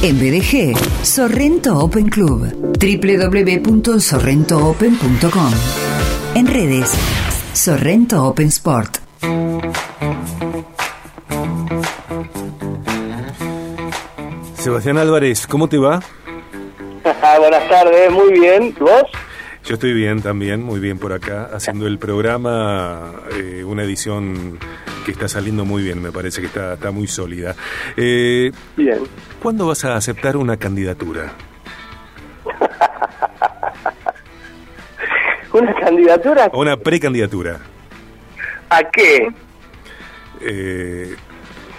En BDG, Sorrento Open Club. www.sorrentoopen.com. En redes, Sorrento Open Sport. Sebastián Álvarez, ¿cómo te va? Buenas tardes, muy bien. ¿Vos? Yo estoy bien también, muy bien por acá, haciendo el programa, eh, una edición que está saliendo muy bien, me parece que está, está muy sólida. Eh, Bien. ¿Cuándo vas a aceptar una candidatura? ¿Una candidatura? Una precandidatura. ¿A qué? Eh,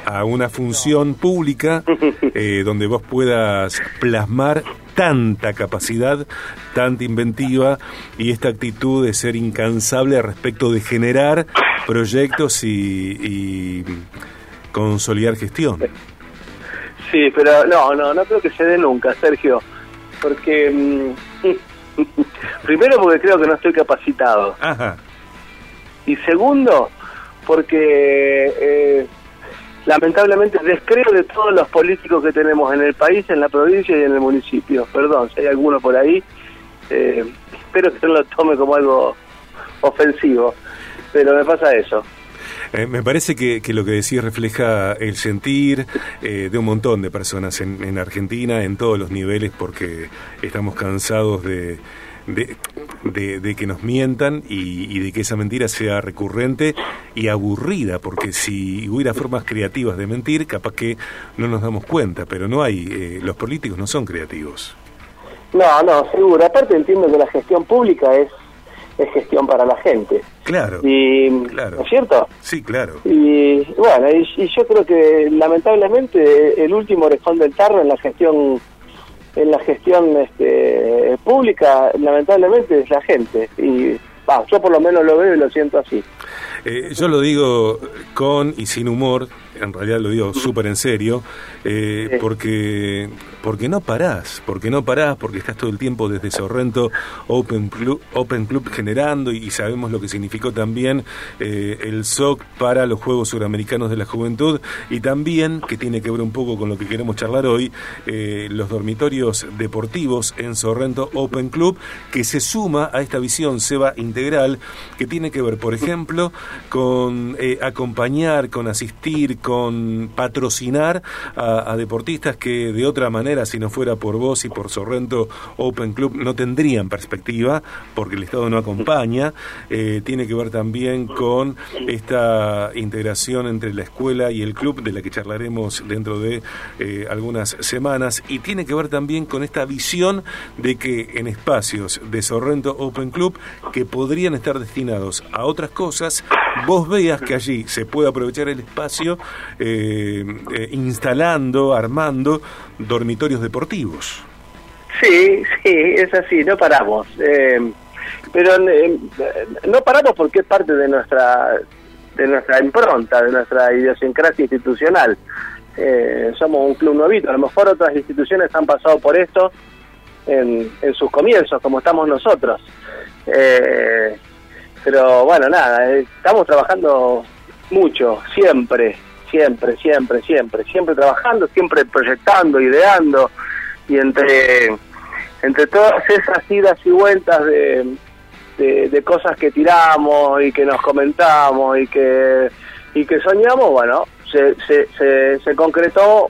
a una función pública eh, donde vos puedas plasmar tanta capacidad, tanta inventiva y esta actitud de ser incansable respecto de generar proyectos y, y consolidar gestión. Sí, pero no, no, no creo que se dé nunca, Sergio. Porque. mm, primero, porque creo que no estoy capacitado. Ajá. Y segundo, porque. eh, lamentablemente descreo de todos los políticos que tenemos en el país, en la provincia y en el municipio. Perdón, si hay alguno por ahí, eh, espero que no lo tome como algo ofensivo, pero me pasa eso. Eh, me parece que, que lo que decís refleja el sentir eh, de un montón de personas en, en Argentina, en todos los niveles, porque estamos cansados de, de, de- de que nos mientan y, y de que esa mentira sea recurrente y aburrida, porque si hubiera formas creativas de mentir, capaz que no nos damos cuenta, pero no hay, eh, los políticos no son creativos. No, no, seguro. Aparte entiendo que la gestión pública es, es gestión para la gente. Claro, Y, Claro. ¿No es cierto? sí, claro. Y bueno, y, y yo creo que lamentablemente el último orejón del tarro en la gestión en la gestión este, pública, lamentablemente es la gente. Y yo por lo menos lo veo y lo siento así. Eh, yo lo digo con y sin humor, en realidad lo digo súper en serio, eh, porque porque no parás, porque no parás, porque estás todo el tiempo desde Sorrento Open Club, Open Club generando y sabemos lo que significó también eh, el SOC para los Juegos Suramericanos de la Juventud y también, que tiene que ver un poco con lo que queremos charlar hoy, eh, los dormitorios deportivos en Sorrento Open Club, que se suma a esta visión SEBA integral, que tiene que ver, por ejemplo, con eh, acompañar, con asistir, con patrocinar a, a deportistas que de otra manera, si no fuera por vos y por Sorrento Open Club, no tendrían perspectiva, porque el Estado no acompaña. Eh, tiene que ver también con esta integración entre la escuela y el club, de la que charlaremos dentro de eh, algunas semanas, y tiene que ver también con esta visión de que en espacios de Sorrento Open Club, que podrían estar destinados a otras cosas, vos veas que allí se puede aprovechar el espacio eh, eh, instalando, armando dormitorios deportivos. Sí, sí, es así, no paramos. Eh, pero eh, no paramos porque es parte de nuestra de nuestra impronta, de nuestra idiosincrasia institucional. Eh, somos un club nuevito, a lo mejor otras instituciones han pasado por esto en, en sus comienzos, como estamos nosotros. Eh, pero bueno, nada, estamos trabajando mucho, siempre, siempre, siempre, siempre, siempre trabajando, siempre proyectando, ideando, y entre, entre todas esas idas y vueltas de, de, de cosas que tiramos y que nos comentamos y que, y que soñamos, bueno, se, se, se, se concretó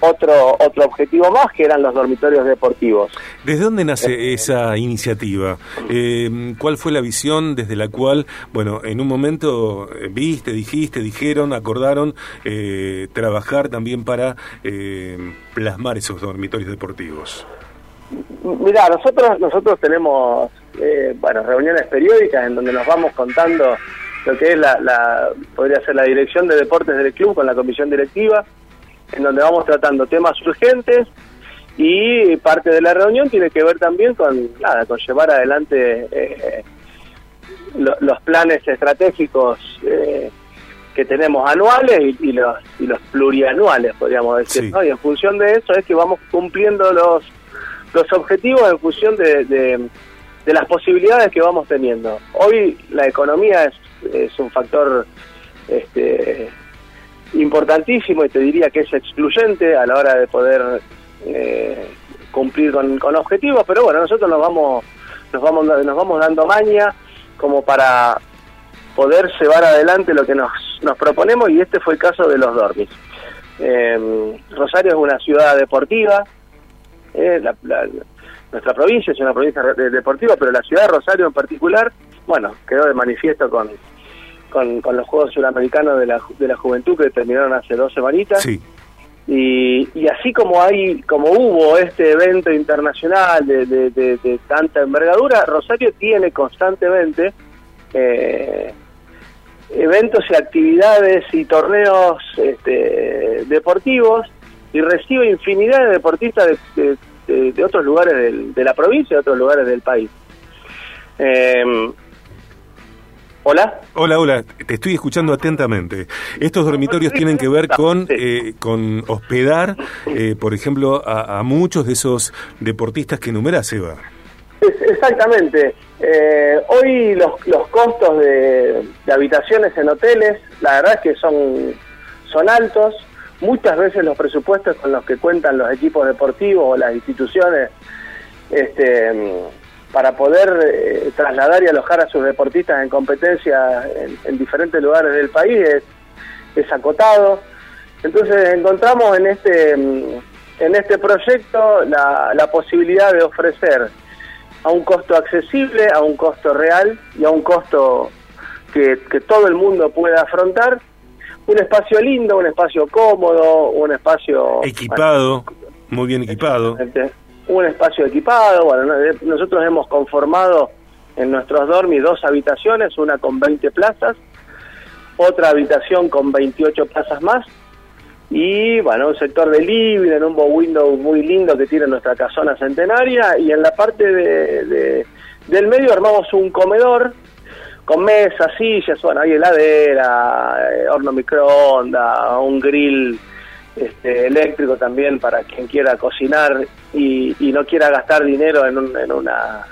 otro otro objetivo más que eran los dormitorios deportivos. ¿Desde dónde nace esa iniciativa? Eh, ¿Cuál fue la visión desde la cual, bueno, en un momento eh, viste, dijiste, dijeron, acordaron eh, trabajar también para eh, plasmar esos dormitorios deportivos? Mira, nosotros nosotros tenemos eh, bueno reuniones periódicas en donde nos vamos contando lo que es la, la podría ser la dirección de deportes del club con la comisión directiva, en donde vamos tratando temas urgentes y parte de la reunión tiene que ver también con nada con llevar adelante eh, lo- los planes estratégicos eh, que tenemos anuales y, y los y los plurianuales podríamos decir Sí. ¿no? y en función de eso es que vamos cumpliendo los los objetivos en función de, de, de las posibilidades que vamos teniendo. Hoy la economía es, es un factor este, importantísimo y te diría que es excluyente a la hora de poder eh, cumplir con, con, objetivos, pero bueno, nosotros nos vamos, nos vamos, nos vamos dando maña como para poder llevar adelante lo que nos, nos proponemos y este fue el caso de los dormis. Eh, Rosario es una ciudad deportiva, eh, nuestra provincia es una provincia deportiva, pero la ciudad de Rosario en particular, bueno, quedó de manifiesto con, con, los Juegos Suramericanos de la, de la Juventud que terminaron hace dos semanitas. Y, y, así como hay como hubo este evento internacional de, de, tanta envergadura, Rosario tiene constantemente eh, eventos y actividades y torneos este, deportivos y recibe infinidad de deportistas de, de, otros lugares de la provincia y de otros lugares del país. Eh, Hola. Hola, hola, te estoy escuchando atentamente. Estos dormitorios tienen que ver con, eh, con hospedar, eh, por ejemplo, a, muchos de esos deportistas que enumeras, Eva. Exactamente. Eh, hoy los, los costos de, habitaciones en hoteles, la verdad es que son, son altos. Muchas veces los presupuestos con los que cuentan los equipos deportivos o las instituciones este, para poder eh, trasladar y alojar a sus deportistas en competencia en, diferentes lugares del país es, acotado. Entonces encontramos en este, mm, en este proyecto la, la posibilidad de ofrecer a un costo accesible, a un costo real y a un costo que, que todo el mundo pueda afrontar, un espacio lindo, un espacio cómodo, un espacio... Equipado, muy bien equipado un espacio equipado, bueno, nosotros hemos conformado en nuestros dormis dos habitaciones, una con 20 plazas, otra habitación con 28 plazas más, y bueno, un sector de living, en un bow window muy lindo que tiene nuestra casona centenaria, y en la parte de, del medio armamos un comedor con mesas, sillas, bueno, hay heladera, eh, horno microondas, un grill este, eléctrico también para quien quiera cocinar y, no quiera gastar dinero en, un, en una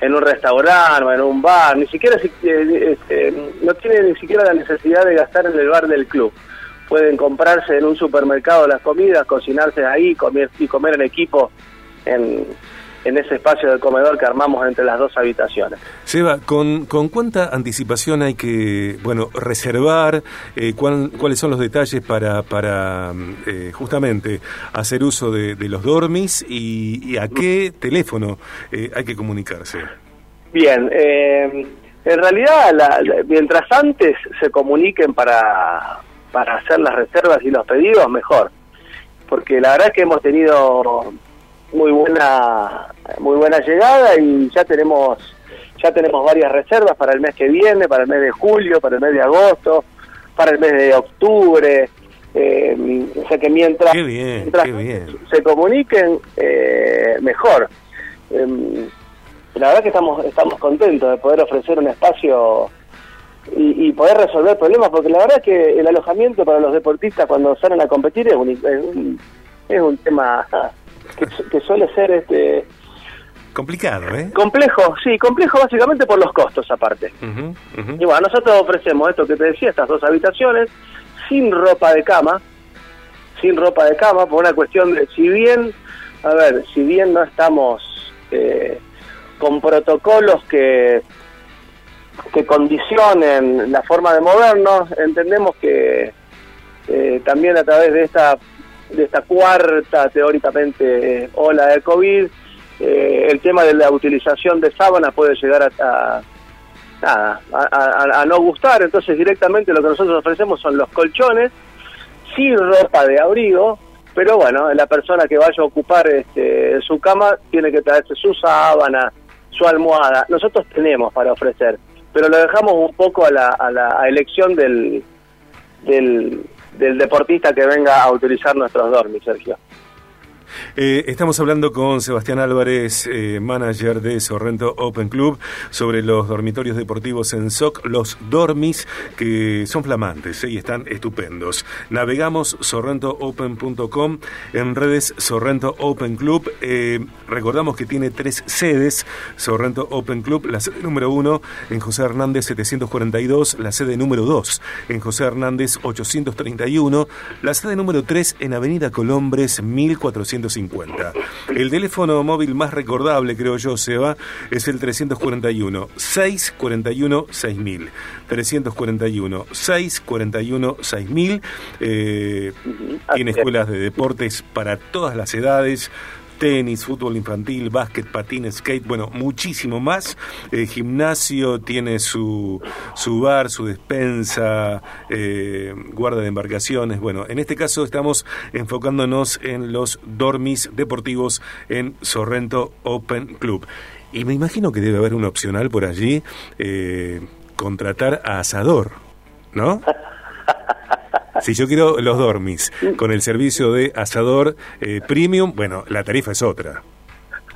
en un restaurante o en un bar, ni siquiera eh, este, no tiene ni siquiera la necesidad de gastar en el bar del club. Pueden comprarse en un supermercado las comidas, cocinarse ahí comer, y comer en equipo en, en ese espacio de comedor que armamos entre las dos habitaciones. Seba, ¿con, con cuánta anticipación hay que bueno reservar? Eh, ¿Cuáles son los detalles para, para eh, justamente hacer uso de, los dormis y, a qué teléfono eh, hay que comunicarse? Bien, en realidad mientras antes se comuniquen para, para hacer las reservas y los pedidos, mejor. Porque la verdad es que hemos tenido muy buena muy buena llegada y ya tenemos ya tenemos varias reservas para el mes que viene, para el mes de julio, para el mes de agosto, para el mes de octubre. Eh, o sea que mientras, se comuniquen, eh, mejor. Em, la verdad que estamos estamos contentos de poder ofrecer un espacio y, poder resolver problemas, porque la verdad que el alojamiento para los deportistas cuando salen a competir es un, es un tema que, suele ser este complicado, ¿eh? Complejo, sí, complejo básicamente por los costos aparte. Y bueno, nosotros ofrecemos esto que te decía, estas dos habitaciones, sin ropa de cama, sin ropa de cama, por una cuestión de, si bien, a ver, si bien no estamos eh, con protocolos que que condicionen la forma de movernos, entendemos que eh, también a través de esta de esta cuarta, teóricamente, ola de COVID, eh, el tema de la utilización de sábanas puede llegar a, a, no gustar, entonces directamente lo que nosotros ofrecemos son los colchones, sin ropa de abrigo, pero bueno, la persona que vaya a ocupar este, su cama tiene que traerse su sábana, su almohada, nosotros tenemos para ofrecer, pero lo dejamos un poco a la, a la elección del, del, del deportista que venga a utilizar nuestros dormis, Sergio. Eh, estamos hablando con Sebastián Álvarez, eh, manager de Sorrento Open Club, sobre los dormitorios deportivos en SOC, los dormis, que son flamantes eh, y están estupendos. Navegamos sorrentoopen.com, en redes Sorrento Open Club. recordamos que tiene tres sedes, Sorrento Open Club, la sede número uno en José Hernández 742, la sede número dos en José Hernández 831, la sede número tres en Avenida Colombres 1450 50. El teléfono móvil más recordable, creo yo, Seba, es el 341 641 6000. 341 641 6000. Eh, tiene escuelas de deportes para todas las edades tenis, fútbol infantil, básquet, patín, skate, bueno, muchísimo más. Eh, gimnasio tiene su, su bar, su despensa, eh, guarda de embarcaciones. Bueno, en este caso estamos enfocándonos en los dormis deportivos en Sorrento Open Club. Y me imagino que debe haber un opcional por allí, eh, contratar a asador, ¿no? Si yo quiero los dormis con el servicio de asador eh, premium, bueno, la tarifa es otra.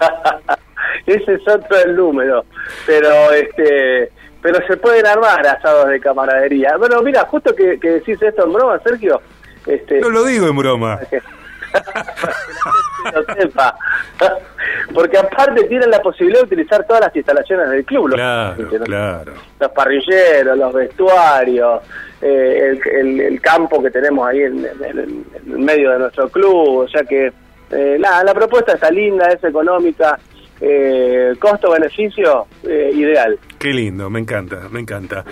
Ese es otro el número, pero este pero se pueden armar asados de camaradería. Bueno, mira, justo que, decís esto en broma, Sergio. Este, no lo digo en broma. Porque aparte tienen la posibilidad de utilizar todas las instalaciones del club. Claro, claro. Los parrilleros, los vestuarios, eh, el, campo que tenemos ahí en, el medio de nuestro club, o sea que eh, la, propuesta está linda, es económica, eh, costo-beneficio ideal. Qué lindo, me encanta, me encanta.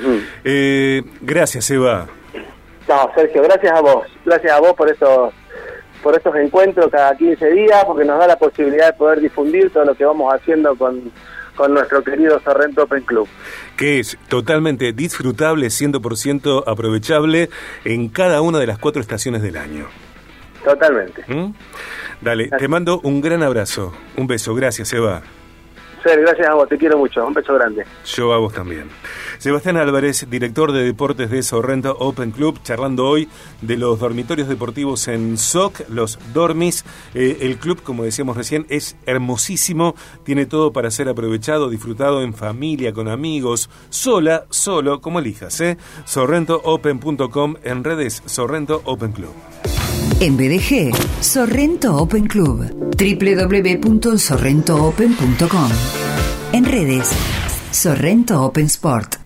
gracias, Eva. No, Sergio, gracias a vos, gracias a vos por estos por estos encuentros cada 15 días, porque nos da la posibilidad de poder difundir todo lo que vamos haciendo con, con nuestro querido Sorrento Open Club. Que es totalmente disfrutable, 100% aprovechable en cada una de las cuatro estaciones del año. Totalmente. ¿Mm? Dale, te mando un gran abrazo. Un beso. Gracias, Eva. Gracias a vos, te quiero mucho, un beso grande. Yo a vos también. Sebastián Álvarez, director de deportes de Sorrento Open Club, charlando hoy de los dormitorios deportivos en SOC, los Dormis. Eh, el club, como decíamos recién, es hermosísimo, tiene todo para ser aprovechado, disfrutado en familia, con amigos, sola, solo, como elijas. ¿eh? SorrentoOpen.com en redes Sorrento Open Club. En BDG, Sorrento Open Club. www.sorrentoopen.com. En redes, Sorrento Open Sport.